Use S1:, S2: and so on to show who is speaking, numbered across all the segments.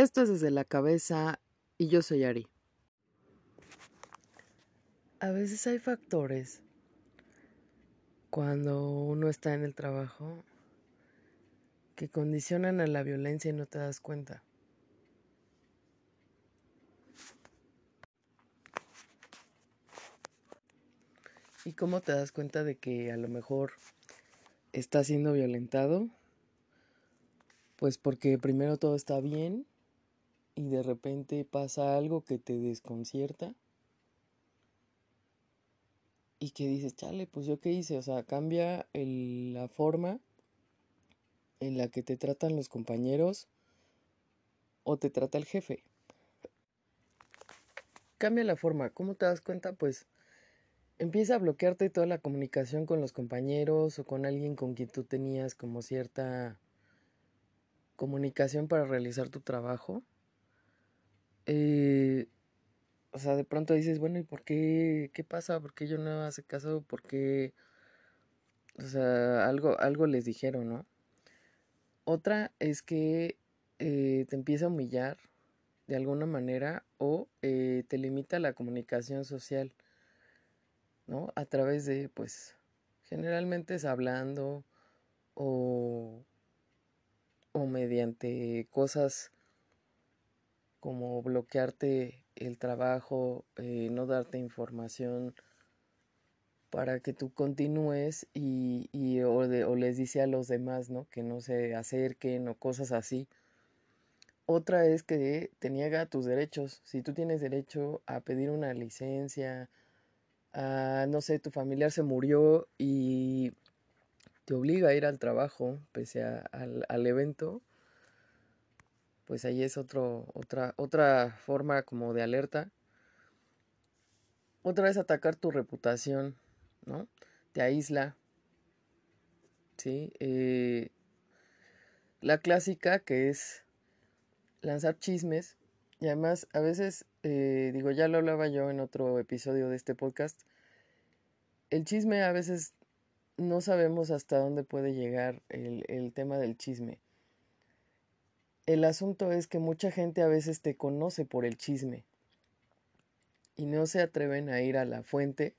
S1: Esto es desde la cabeza y yo soy Ari. A veces hay factores cuando uno está en el trabajo que condicionan a la violencia y no te das cuenta. ¿Y cómo te das cuenta de que a lo mejor está siendo violentado? Pues porque primero todo está bien y de repente pasa algo que te desconcierta y que dices, chale, pues yo qué hice, o sea, cambia la forma en la que te tratan los compañeros o te trata el jefe. Cambia la forma, ¿cómo te das cuenta? Pues empieza a bloquearte toda la comunicación con los compañeros o con alguien con quien tú tenías como cierta comunicación para realizar tu trabajo. Eh, o sea, de pronto dices, bueno, ¿y por qué? ¿Qué pasa? ¿Por qué yo no hace caso? ¿Por qué? O sea, algo, algo les dijeron, ¿no? Otra es que eh, te empieza a humillar de alguna manera o eh, te limita la comunicación social. ¿no? A través de, pues, generalmente es hablando o, o mediante cosas como bloquearte el trabajo, eh, no darte información para que tú continúes y, y o, o, les dice a los demás, ¿no? Que no se acerquen o cosas así. Otra es que te niega tus derechos. Si tú tienes derecho a pedir una licencia, Ah, no sé, tu familiar se murió y te obliga a ir al trabajo pese al, al, evento, pues ahí es otro, otra, otra forma como de alerta. Otra vez atacar tu reputación, ¿no? Te aísla. ¿Sí? Eh, la clásica que es lanzar chismes y además, a veces, eh, digo, ya lo hablaba yo en otro episodio de este podcast, el chisme a veces no sabemos hasta dónde puede llegar el, el tema del chisme. El asunto es que mucha gente a veces te conoce por el chisme y no se atreven a ir a la fuente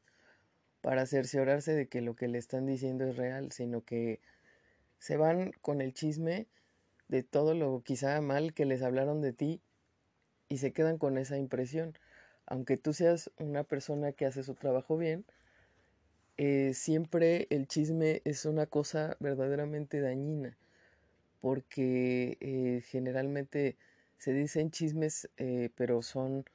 S1: para cerciorarse de que lo que le están diciendo es real, sino que se van con el chisme de todo lo quizá mal que les hablaron de ti y se quedan con esa impresión. Aunque tú seas una persona que hace su trabajo bien, eh, siempre el chisme es una cosa verdaderamente dañina, porque eh, generalmente se dicen chismes, eh, pero son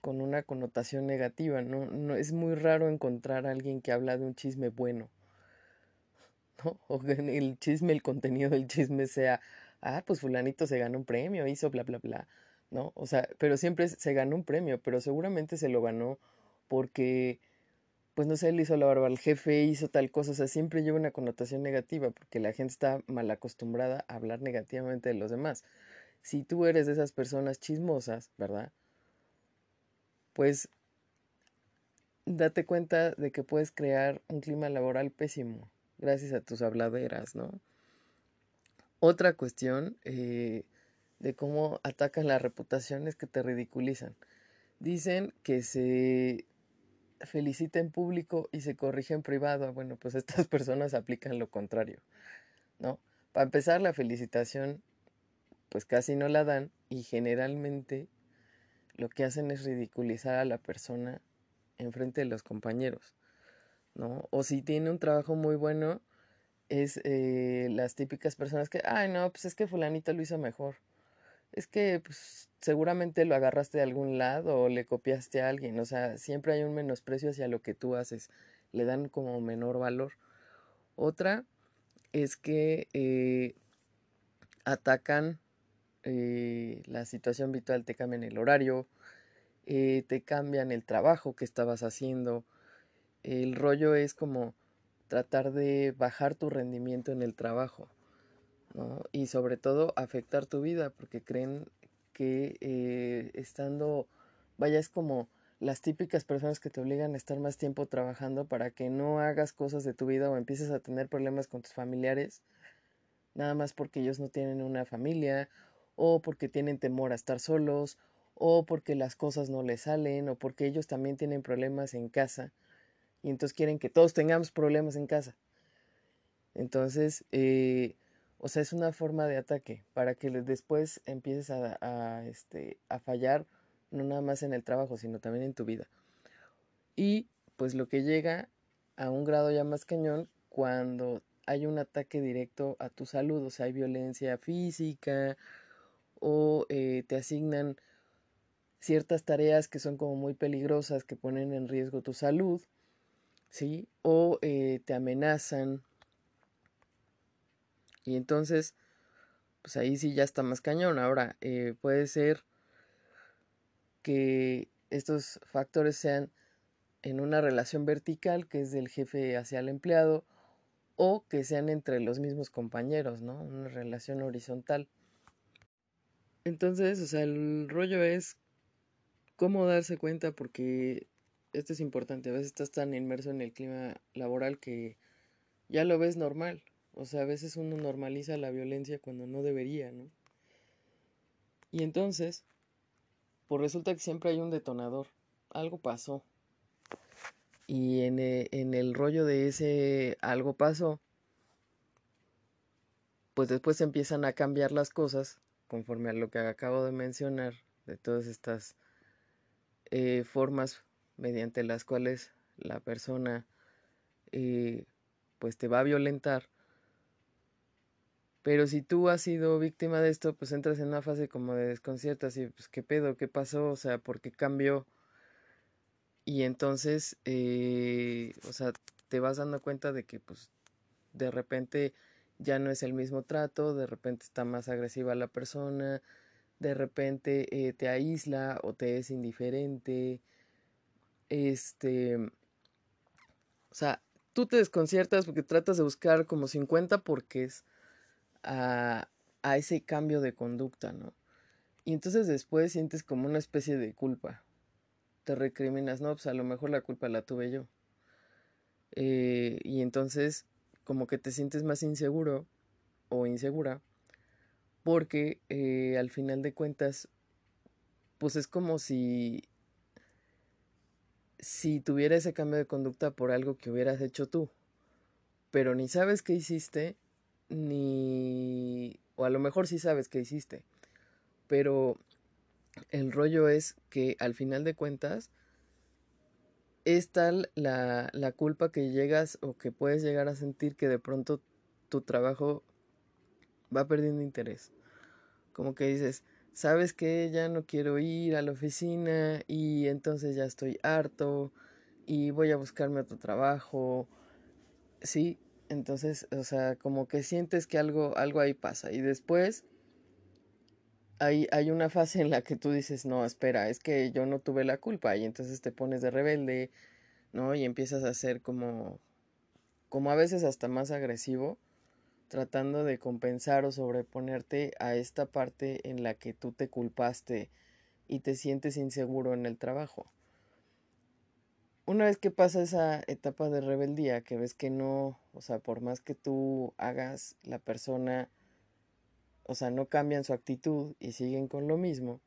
S1: con una connotación negativa. ¿no? No, es muy raro encontrar a alguien que habla de un chisme bueno. ¿no? O que el chisme, el contenido del chisme sea, ah, pues fulanito se ganó un premio, hizo bla, bla, bla. ¿no? O sea, pero siempre se ganó un premio, pero seguramente se lo ganó porque, pues no sé, le hizo la barba al jefe, hizo tal cosa, o sea, siempre lleva una connotación negativa porque la gente está mal acostumbrada a hablar negativamente de los demás. Si tú eres de esas personas chismosas, ¿verdad? Pues date cuenta de que puedes crear un clima laboral pésimo gracias a tus habladeras, ¿no? Otra cuestión, eh, de cómo atacan las reputaciones que te ridiculizan. Dicen que se felicita en público y se corrige en privado. Bueno, pues estas personas aplican lo contrario, ¿no? Para empezar, la felicitación pues casi no la dan y generalmente lo que hacen es ridiculizar a la persona en frente de los compañeros, ¿no? O si tiene un trabajo muy bueno, es eh, las típicas personas que, ay, no, pues es que fulanito lo hizo mejor es que pues, seguramente lo agarraste de algún lado o le copiaste a alguien. O sea, siempre hay un menosprecio hacia lo que tú haces. Le dan como menor valor. Otra es que eh, atacan eh, la situación habitual, te cambian el horario, eh, te cambian el trabajo que estabas haciendo. El rollo es como tratar de bajar tu rendimiento en el trabajo. ¿No? Y sobre todo afectar tu vida, porque creen que eh, estando, vaya, es como las típicas personas que te obligan a estar más tiempo trabajando para que no hagas cosas de tu vida o empieces a tener problemas con tus familiares, nada más porque ellos no tienen una familia o porque tienen temor a estar solos, o porque las cosas no les salen, o porque ellos también tienen problemas en casa, y entonces quieren que todos tengamos problemas en casa. Entonces, eh, o sea, es una forma de ataque para que después empieces a, este, a fallar, no nada más en el trabajo, sino también en tu vida. Y pues lo que llega a un grado ya más cañón cuando hay un ataque directo a tu salud, o sea, hay violencia física o eh, te asignan ciertas tareas que son como muy peligrosas, que ponen en riesgo tu salud, ¿sí? O eh, te amenazan. Y entonces, pues ahí sí ya está más cañón. Ahora, eh, puede ser que estos factores sean en una relación vertical, que es del jefe hacia el empleado, o que sean entre los mismos compañeros, ¿no? Una relación horizontal. Entonces, o sea, el rollo es cómo darse cuenta porque esto es importante. A veces estás tan inmerso en el clima laboral que ya lo ves normal. O sea, a veces uno normaliza la violencia cuando no debería, ¿no? Y entonces, pues resulta que siempre hay un detonador. Algo pasó. Y en, eh, el rollo de ese algo pasó, pues después empiezan a cambiar las cosas conforme a lo que acabo de mencionar, de todas estas eh, formas mediante las cuales la persona eh, pues te va a violentar. Pero si tú has sido víctima de esto, pues entras en una fase como de desconcierto, así, pues qué pedo, qué pasó, o sea, por qué cambió y entonces, eh, o sea, te vas dando cuenta de que pues de repente ya no es el mismo trato, de repente está más agresiva la persona, de repente eh, te aísla o te es indiferente. Este, o sea, tú te desconciertas porque tratas de buscar como 50 porqués a, ese cambio de conducta, ¿no? Y entonces después sientes como una especie de culpa te recriminas, no, pues a lo mejor la culpa la tuve yo. Eh, y entonces como que te sientes más inseguro o insegura porque eh, al final de cuentas pues es como si si tuviera ese cambio de conducta por algo que hubieras hecho tú pero ni sabes qué hiciste ni o a lo mejor sí sabes qué hiciste pero el rollo es que al final de cuentas es tal la, la, culpa que llegas o que puedes llegar a sentir que de pronto tu trabajo va perdiendo interés. Como que dices, sabes que ya no quiero ir a la oficina y entonces ya estoy harto y voy a buscarme otro trabajo. Sí, entonces, o sea, como que sientes que algo, algo ahí pasa y después hay, hay una fase en la que tú dices, no, espera, es que yo no tuve la culpa y entonces te pones de rebelde, ¿no? Y empiezas a ser como, como a veces hasta más agresivo, tratando de compensar o sobreponerte a esta parte en la que tú te culpaste y te sientes inseguro en el trabajo. Una vez que pasa esa etapa de rebeldía, que ves que no, o sea, por más que tú hagas, la persona o sea, no cambian su actitud y siguen con lo mismo,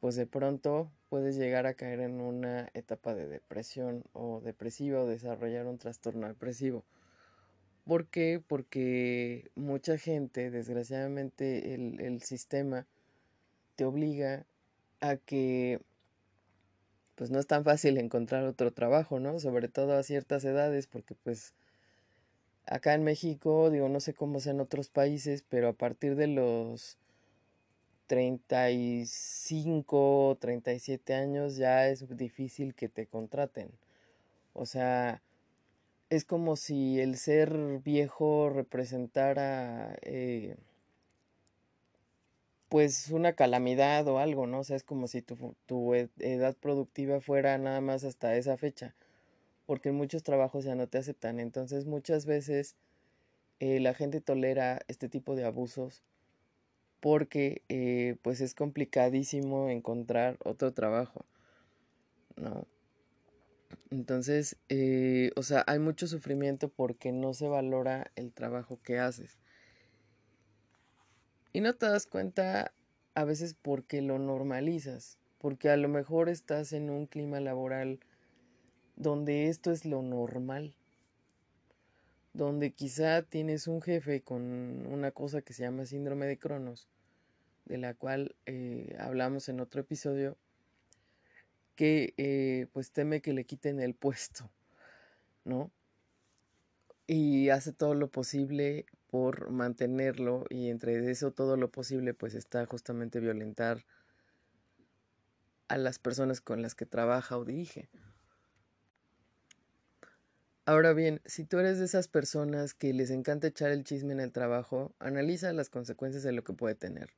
S1: pues de pronto puedes llegar a caer en una etapa de depresión o depresiva o desarrollar un trastorno depresivo. ¿Por qué? Porque mucha gente, desgraciadamente, el, el sistema te obliga a que pues no es tan fácil encontrar otro trabajo, ¿no? Sobre todo a ciertas edades, porque pues Acá en México, digo, no sé cómo sea en otros países, pero a partir de los 35, 37 años ya es difícil que te contraten. O sea, es como si el ser viejo representara eh, pues una calamidad o algo, ¿no? O sea, es como si tu, tu edad productiva fuera nada más hasta esa fecha porque en muchos trabajos ya no te aceptan. Entonces muchas veces eh, la gente tolera este tipo de abusos porque eh, pues es complicadísimo encontrar otro trabajo, ¿no? Entonces, eh, o sea, hay mucho sufrimiento porque no se valora el trabajo que haces. Y no te das cuenta a veces porque lo normalizas, porque a lo mejor estás en un clima laboral donde esto es lo normal, donde quizá tienes un jefe con una cosa que se llama síndrome de Cronos, de la cual eh, hablamos en otro episodio, que eh, pues teme que le quiten el puesto, ¿no? Y hace todo lo posible por mantenerlo y entre eso todo lo posible pues está justamente violentar a las personas con las que trabaja o dirige. Ahora bien, si tú eres de esas personas que les encanta echar el chisme en el trabajo, analiza las consecuencias de lo que puede tener.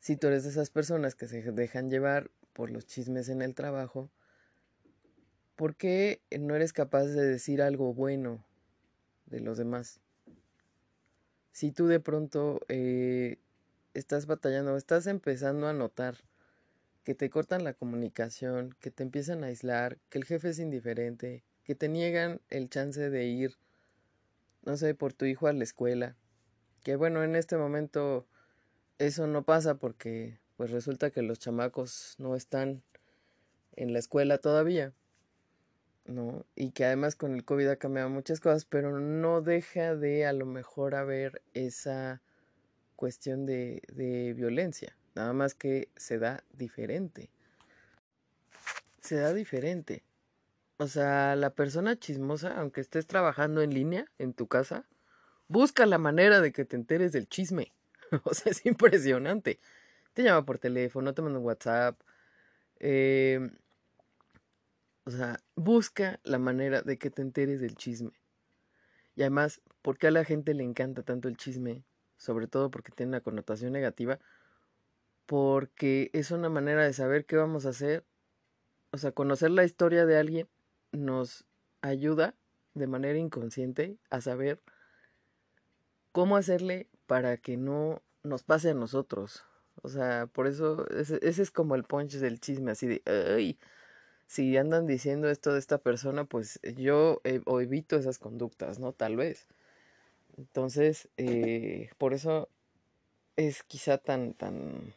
S1: Si tú eres de esas personas que se dejan llevar por los chismes en el trabajo, ¿por qué no eres capaz de decir algo bueno de los demás? Si tú de pronto eh, estás batallando, estás empezando a notar que te cortan la comunicación, que te empiezan a aislar, que el jefe es indiferente, que te niegan el chance de ir, no sé, por tu hijo a la escuela. Que bueno, en este momento eso no pasa porque pues resulta que los chamacos no están en la escuela todavía, ¿no? Y que además con el COVID ha cambiado muchas cosas, pero no deja de a lo mejor haber esa cuestión de, de violencia. Nada más que se da diferente. Se da diferente. O sea, la persona chismosa, aunque estés trabajando en línea en tu casa, busca la manera de que te enteres del chisme. o sea, es impresionante. Te llama por teléfono, te manda un WhatsApp. Em, o sea, busca la manera de que te enteres del chisme. Y además, ¿por qué a la gente le encanta tanto el chisme? Sobre todo porque tiene una connotación negativa porque es una manera de saber qué vamos a hacer. O sea, conocer la historia de alguien nos ayuda de manera inconsciente a saber cómo hacerle para que no nos pase a nosotros. O sea, por eso ese, es como el punch del chisme, así de, ay, si andan diciendo esto de esta persona, pues yo o evito esas conductas, ¿no? Tal vez. Entonces, eh, por eso es quizá tan, tan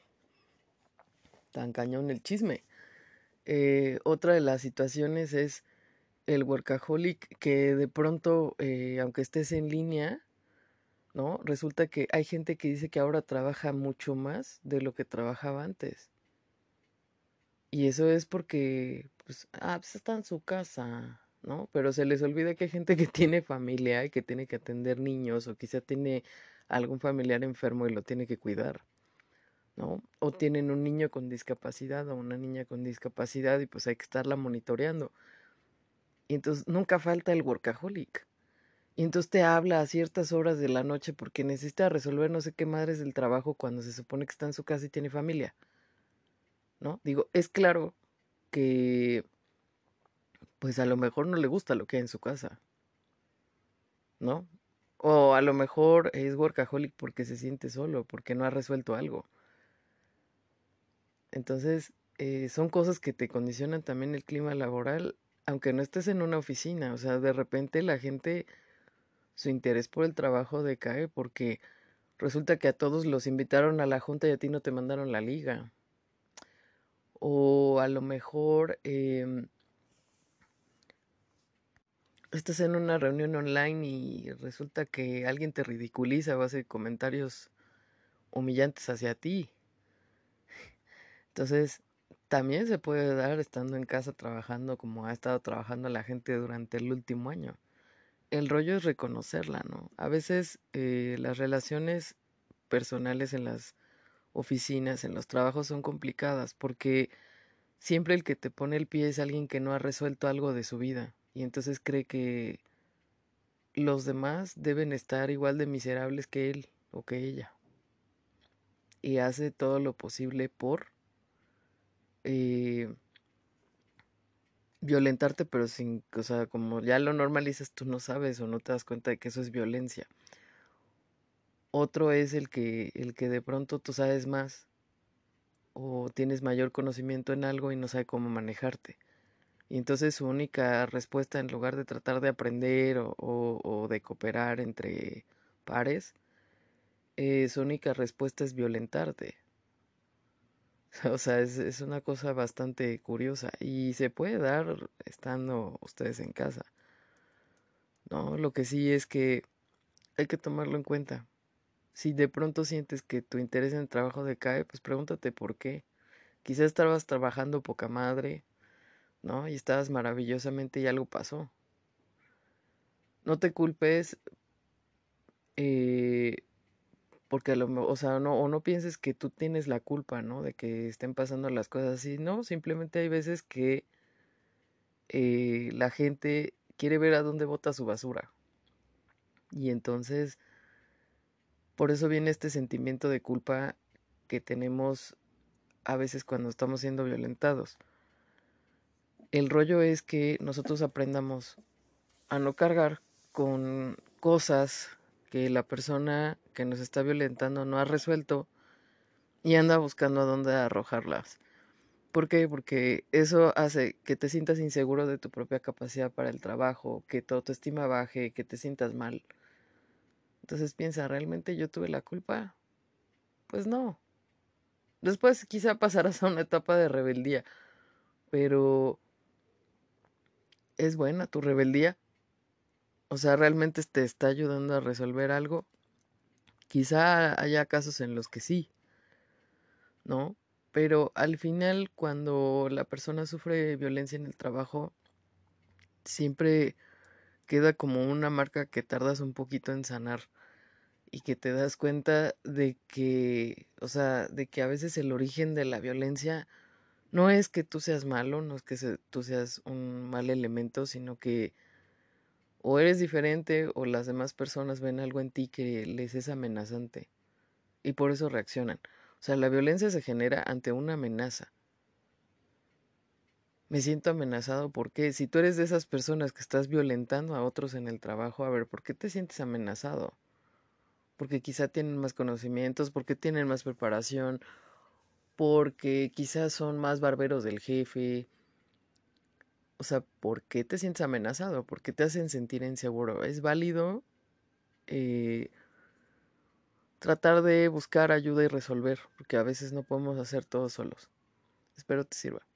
S1: tan cañón el chisme. Eh, otra de las situaciones es el workaholic que de pronto, eh, aunque estés en línea, ¿no? Resulta que hay gente que dice que ahora trabaja mucho más de lo que trabajaba antes. Y eso es porque, pues, ah, pues está en su casa, ¿no? Pero se les olvida que hay gente que tiene familia y que tiene que atender niños o quizá tiene algún familiar enfermo y lo tiene que cuidar. ¿no? O tienen un niño con discapacidad o una niña con discapacidad y pues hay que estarla monitoreando. Y entonces nunca falta el workaholic. Y entonces te habla a ciertas horas de la noche porque necesita resolver no sé qué madres del trabajo cuando se supone que está en su casa y tiene familia. ¿No? Digo, es claro que pues a lo mejor no le gusta lo que hay en su casa. ¿No? O a lo mejor es workaholic porque se siente solo, porque no ha resuelto algo. Entonces, eh, son cosas que te condicionan también el clima laboral, aunque no estés en una oficina. O sea, de repente la gente, su interés por el trabajo decae porque resulta que a todos los invitaron a la junta y a ti no te mandaron la liga. O a lo mejor eh, estás en una reunión online y resulta que alguien te ridiculiza o hace comentarios humillantes hacia ti. Entonces, también se puede dar estando en casa trabajando como ha estado trabajando la gente durante el último año. El rollo es reconocerla, ¿no? A veces eh, las relaciones personales en las oficinas, en los trabajos son complicadas porque siempre el que te pone el pie es alguien que no ha resuelto algo de su vida y entonces cree que los demás deben estar igual de miserables que él o que ella. Y hace todo lo posible por eh, violentarte, pero sin, o sea, como ya lo normalizas, tú no sabes o no te das cuenta de que eso es violencia. Otro es el que, el que de pronto tú sabes más o tienes mayor conocimiento en algo y no sabe cómo manejarte. Y entonces su única respuesta en lugar de tratar de aprender o, o de cooperar entre pares eh, su única respuesta es violentarte. O sea, es, es una cosa bastante curiosa y se puede dar estando ustedes en casa. No, lo que sí es que hay que tomarlo en cuenta. Si de pronto sientes que tu interés en el trabajo decae, pues pregúntate por qué. Quizás estabas trabajando poca madre, ¿no? Y estabas maravillosamente y algo pasó. No te culpes eh, porque lo o sea, no, o no pienses que tú tienes la culpa, ¿no? De que estén pasando las cosas así, no, simplemente hay veces que eh, la gente quiere ver a dónde bota su basura. Y entonces, por eso viene este sentimiento de culpa que tenemos a veces cuando estamos siendo violentados. El rollo es que nosotros aprendamos a no cargar con cosas que la persona que nos está violentando no ha resuelto y anda buscando a dónde arrojarlas. ¿Por qué? Porque eso hace que te sientas inseguro de tu propia capacidad para el trabajo, que tu autoestima baje, que te sientas mal. Entonces piensa, ¿realmente yo tuve la culpa? Pues no. Después quizá pasarás a una etapa de rebeldía, pero es buena tu rebeldía. O sea, realmente te está ayudando a resolver algo. Quizá haya casos en los que sí, ¿no? Pero al final, cuando la persona sufre violencia en el trabajo, siempre queda como una marca que tardas un poquito en sanar y que te das cuenta de que, o sea, de que a veces el origen de la violencia no es que tú seas malo, no es que tú seas un mal elemento, sino que o eres diferente o las demás personas ven algo en ti que les es amenazante y por eso reaccionan. O sea, la violencia se genera ante una amenaza. Me siento amenazado porque si tú eres de esas personas que estás violentando a otros en el trabajo, a ver, ¿por qué te sientes amenazado? Porque quizá tienen más conocimientos, porque tienen más preparación, porque quizás son más barberos del jefe. O sea, ¿por qué te sientes amenazado? ¿Por qué te hacen sentir inseguro? ¿Es válido? Eh, tratar de buscar ayuda y resolver, porque a veces no podemos hacer todo solos. Espero te sirva.